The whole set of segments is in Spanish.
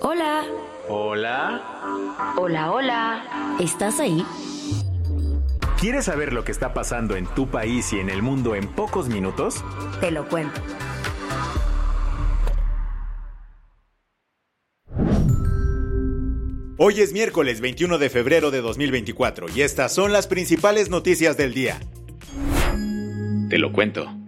Hola. Hola. Hola, hola. ¿Estás ahí? ¿Quieres saber lo que está pasando en tu país y en el mundo en pocos minutos? Te lo cuento. Hoy es miércoles 21 de febrero de 2024 y estas son las principales noticias del día. Te lo cuento.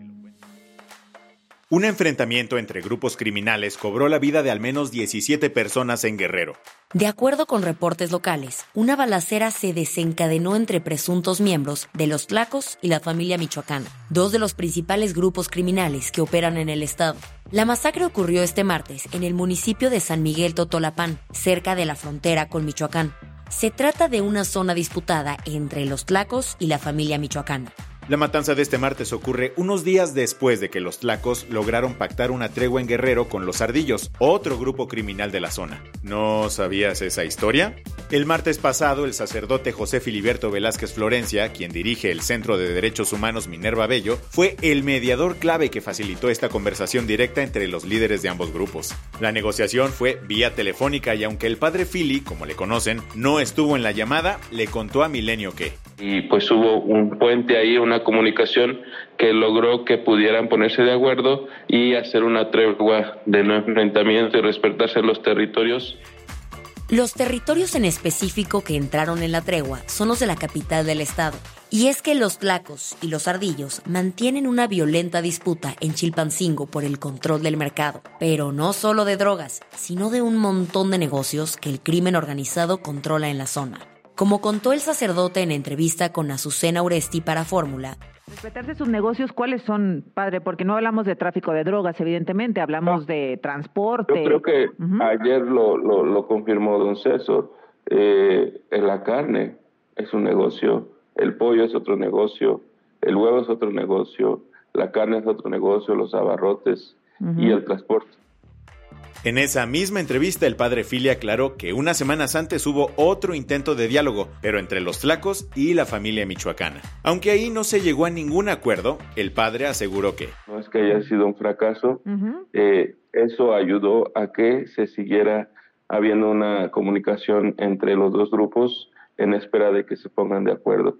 Un enfrentamiento entre grupos criminales cobró la vida de al menos 17 personas en Guerrero. De acuerdo con reportes locales, una balacera se desencadenó entre presuntos miembros de los Tlacos y la familia michoacana, dos de los principales grupos criminales que operan en el estado. La masacre ocurrió este martes en el municipio de San Miguel Totolapán, cerca de la frontera con Michoacán. Se trata de una zona disputada entre los Tlacos y la familia michoacana. La matanza de este martes ocurre unos días después de que los tlacos lograron pactar una tregua en Guerrero con los ardillos, otro grupo criminal de la zona. ¿No sabías esa historia? El martes pasado, el sacerdote José Filiberto Velázquez Florencia, quien dirige el Centro de Derechos Humanos Minerva Bello, fue el mediador clave que facilitó esta conversación directa entre los líderes de ambos grupos. La negociación fue vía telefónica y aunque el padre Fili, como le conocen, no estuvo en la llamada, le contó a Milenio que y pues hubo un puente ahí, una comunicación que logró que pudieran ponerse de acuerdo y hacer una tregua de no enfrentamiento y respetarse los territorios. Los territorios en específico que entraron en la tregua son los de la capital del estado. Y es que los tlacos y los ardillos mantienen una violenta disputa en Chilpancingo por el control del mercado, pero no solo de drogas, sino de un montón de negocios que el crimen organizado controla en la zona. Como contó el sacerdote en entrevista con Azucena Uresti para Fórmula, Respetarse sus negocios, ¿cuáles son, padre? Porque no hablamos de tráfico de drogas, evidentemente, hablamos de transporte. Yo creo que ayer lo, lo, lo, confirmó don César. Eh, la carne es un negocio, el pollo es otro negocio, el huevo es otro negocio, la carne es otro negocio, los abarrotes y el transporte. En esa misma entrevista, el padre Fili aclaró que unas semanas antes hubo otro intento de diálogo, pero entre los flacos y la familia michoacana. Aunque ahí no se llegó a ningún acuerdo, el padre aseguró que... No es que haya sido un fracaso, eh, eso ayudó a que se siguiera habiendo una comunicación entre los dos grupos en espera de que se pongan de acuerdo.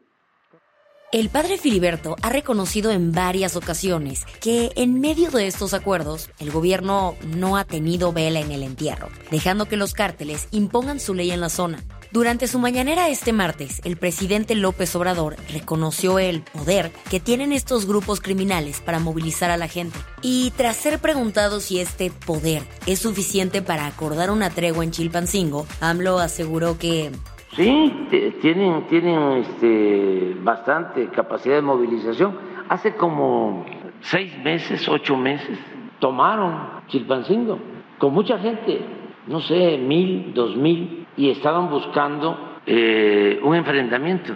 El padre Filiberto ha reconocido en varias ocasiones que en medio de estos acuerdos el gobierno no ha tenido vela en el entierro, dejando que los cárteles impongan su ley en la zona. Durante su mañanera este martes, el presidente López Obrador reconoció el poder que tienen estos grupos criminales para movilizar a la gente. Y tras ser preguntado si este poder es suficiente para acordar una tregua en Chilpancingo, AMLO aseguró que Sí, tienen, tienen este, bastante capacidad de movilización. Hace como seis meses, ocho meses, tomaron Chilpancingo con mucha gente, no sé, mil, dos mil, y estaban buscando eh, un enfrentamiento.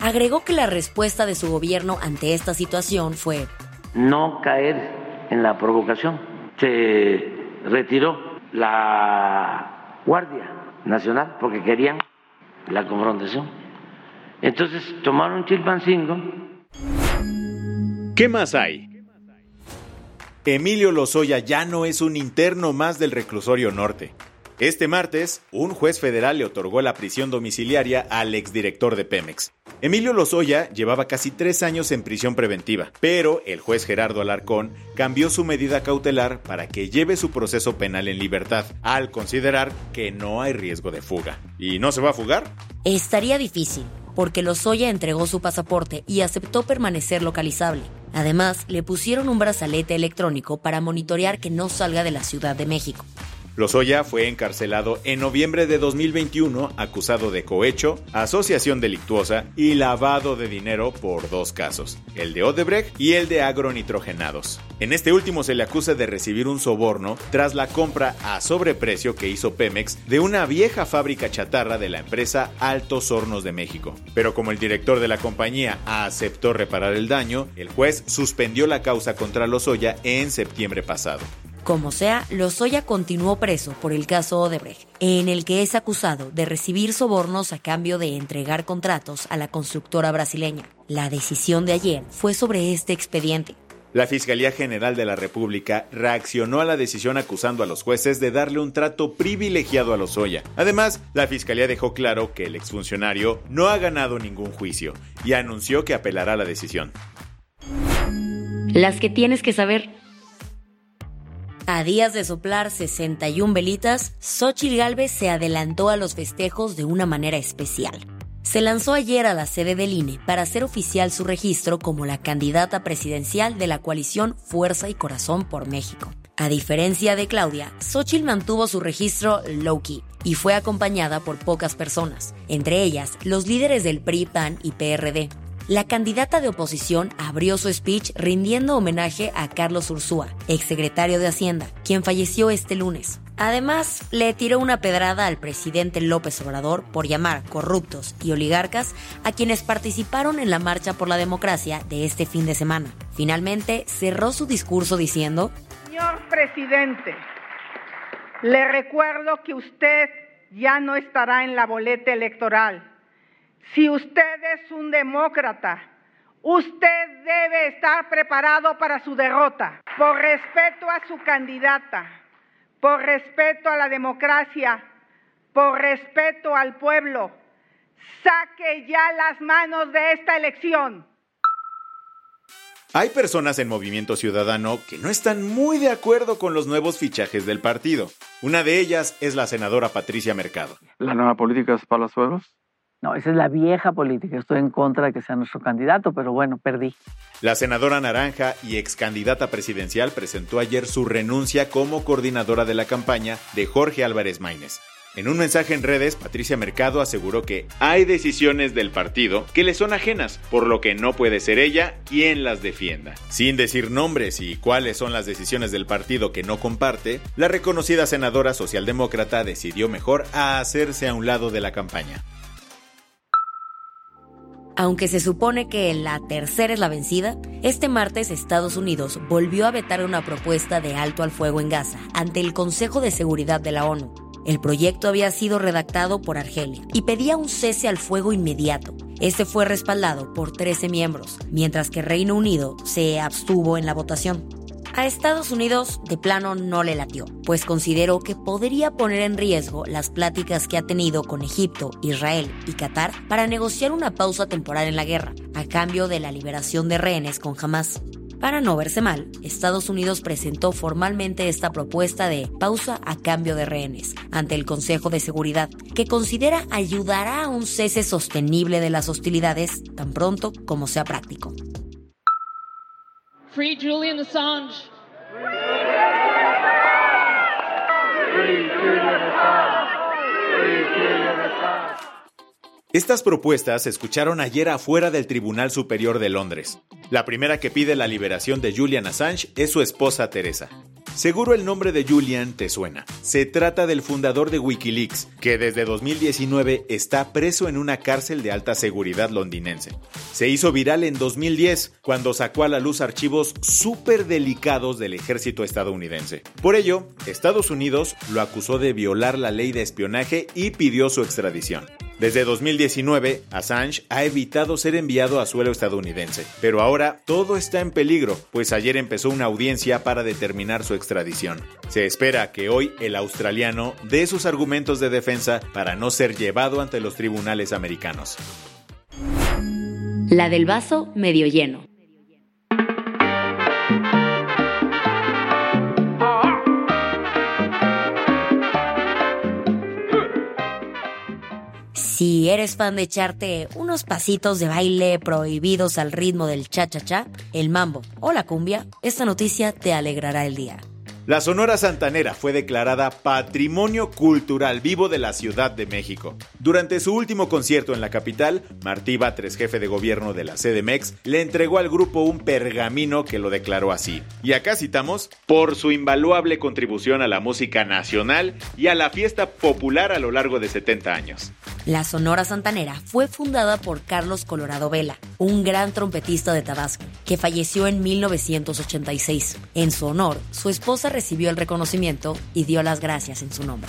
Agregó que la respuesta de su gobierno ante esta situación fue no caer en la provocación. Se retiró la Guardia Nacional porque querían la confrontación. Entonces tomaron Chilpancingo. ¿Qué más hay? Emilio Lozoya ya no es un interno más del reclusorio norte. Este martes, un juez federal le otorgó la prisión domiciliaria al exdirector de Pemex. Emilio Lozoya llevaba casi tres años en prisión preventiva, pero el juez Gerardo Alarcón cambió su medida cautelar para que lleve su proceso penal en libertad, al considerar que no hay riesgo de fuga. ¿Y no se va a fugar? Estaría difícil, porque Lozoya entregó su pasaporte y aceptó permanecer localizable. Además, le pusieron un brazalete electrónico para monitorear que no salga de la Ciudad de México. Lozoya fue encarcelado en noviembre de 2021 acusado de cohecho, asociación delictuosa y lavado de dinero por dos casos, el de Odebrecht y el de agronitrogenados. En este último se le acusa de recibir un soborno tras la compra a sobreprecio que hizo Pemex de una vieja fábrica chatarra de la empresa Altos Hornos de México. Pero como el director de la compañía aceptó reparar el daño, el juez suspendió la causa contra Lozoya en septiembre pasado. Como sea, Lozoya continuó preso por el caso Odebrecht, en el que es acusado de recibir sobornos a cambio de entregar contratos a la constructora brasileña. La decisión de ayer fue sobre este expediente. La Fiscalía General de la República reaccionó a la decisión acusando a los jueces de darle un trato privilegiado a Lozoya. Además, la Fiscalía dejó claro que el exfuncionario no ha ganado ningún juicio y anunció que apelará la decisión. Las que tienes que saber. A días de soplar 61 velitas, Xochitl Galvez se adelantó a los festejos de una manera especial. Se lanzó ayer a la sede del INE para hacer oficial su registro como la candidata presidencial de la coalición Fuerza y Corazón por México. A diferencia de Claudia, Xochitl mantuvo su registro low-key y fue acompañada por pocas personas, entre ellas los líderes del PRI, PAN y PRD, la candidata de oposición abrió su speech rindiendo homenaje a Carlos Ursúa, exsecretario de Hacienda, quien falleció este lunes. Además, le tiró una pedrada al presidente López Obrador por llamar corruptos y oligarcas a quienes participaron en la Marcha por la Democracia de este fin de semana. Finalmente, cerró su discurso diciendo, Señor presidente, le recuerdo que usted ya no estará en la boleta electoral si usted es un demócrata, usted debe estar preparado para su derrota. Por respeto a su candidata, por respeto a la democracia, por respeto al pueblo, saque ya las manos de esta elección. Hay personas en Movimiento Ciudadano que no están muy de acuerdo con los nuevos fichajes del partido. Una de ellas es la senadora Patricia Mercado. ¿La nueva política es Palazuelos? No, esa es la vieja política. Estoy en contra de que sea nuestro candidato, pero bueno, perdí. La senadora Naranja y ex candidata presidencial presentó ayer su renuncia como coordinadora de la campaña de Jorge Álvarez Maínez. En un mensaje en redes, Patricia Mercado aseguró que hay decisiones del partido que le son ajenas, por lo que no puede ser ella quien las defienda. Sin decir nombres y cuáles son las decisiones del partido que no comparte, la reconocida senadora socialdemócrata decidió mejor a hacerse a un lado de la campaña. Aunque se supone que la tercera es la vencida, este martes Estados Unidos volvió a vetar una propuesta de alto al fuego en Gaza ante el Consejo de Seguridad de la ONU. El proyecto había sido redactado por Argelia y pedía un cese al fuego inmediato. Este fue respaldado por 13 miembros, mientras que Reino Unido se abstuvo en la votación. A Estados Unidos de plano no le latió, pues consideró que podría poner en riesgo las pláticas que ha tenido con Egipto, Israel y Qatar para negociar una pausa temporal en la guerra, a cambio de la liberación de rehenes con Hamas. Para no verse mal, Estados Unidos presentó formalmente esta propuesta de pausa a cambio de rehenes ante el Consejo de Seguridad, que considera ayudará a un cese sostenible de las hostilidades tan pronto como sea práctico. Free Julian Assange. Estas propuestas se escucharon ayer afuera del Tribunal Superior de Londres. La primera que pide la liberación de Julian Assange es su esposa Teresa. Seguro el nombre de Julian te suena. Se trata del fundador de Wikileaks, que desde 2019 está preso en una cárcel de alta seguridad londinense. Se hizo viral en 2010 cuando sacó a la luz archivos súper delicados del ejército estadounidense. Por ello, Estados Unidos lo acusó de violar la ley de espionaje y pidió su extradición. Desde 2019, Assange ha evitado ser enviado a suelo estadounidense, pero ahora todo está en peligro, pues ayer empezó una audiencia para determinar su extradición. Se espera que hoy el australiano dé sus argumentos de defensa para no ser llevado ante los tribunales americanos. La del vaso medio lleno. Si eres fan de echarte unos pasitos de baile prohibidos al ritmo del cha-cha-cha, el mambo o la cumbia, esta noticia te alegrará el día. La Sonora Santanera fue declarada Patrimonio Cultural Vivo de la Ciudad de México. Durante su último concierto en la capital, Martí Batres, jefe de gobierno de la CDMX, le entregó al grupo un pergamino que lo declaró así. Y acá citamos, por su invaluable contribución a la música nacional y a la fiesta popular a lo largo de 70 años. La Sonora Santanera fue fundada por Carlos Colorado Vela, un gran trompetista de Tabasco, que falleció en 1986. En su honor, su esposa recibió el reconocimiento y dio las gracias en su nombre.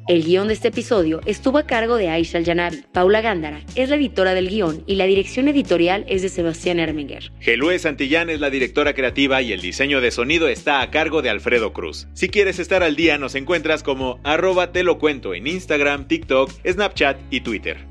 El guion de este episodio estuvo a cargo de Aisha Al-Janabi. Paula Gándara es la editora del guion y la dirección editorial es de Sebastián Erminger. Gelue Santillán es la directora creativa y el diseño de sonido está a cargo de Alfredo Cruz. Si quieres estar al día, nos encuentras como arroba te lo cuento en Instagram, TikTok, Snapchat y Twitter.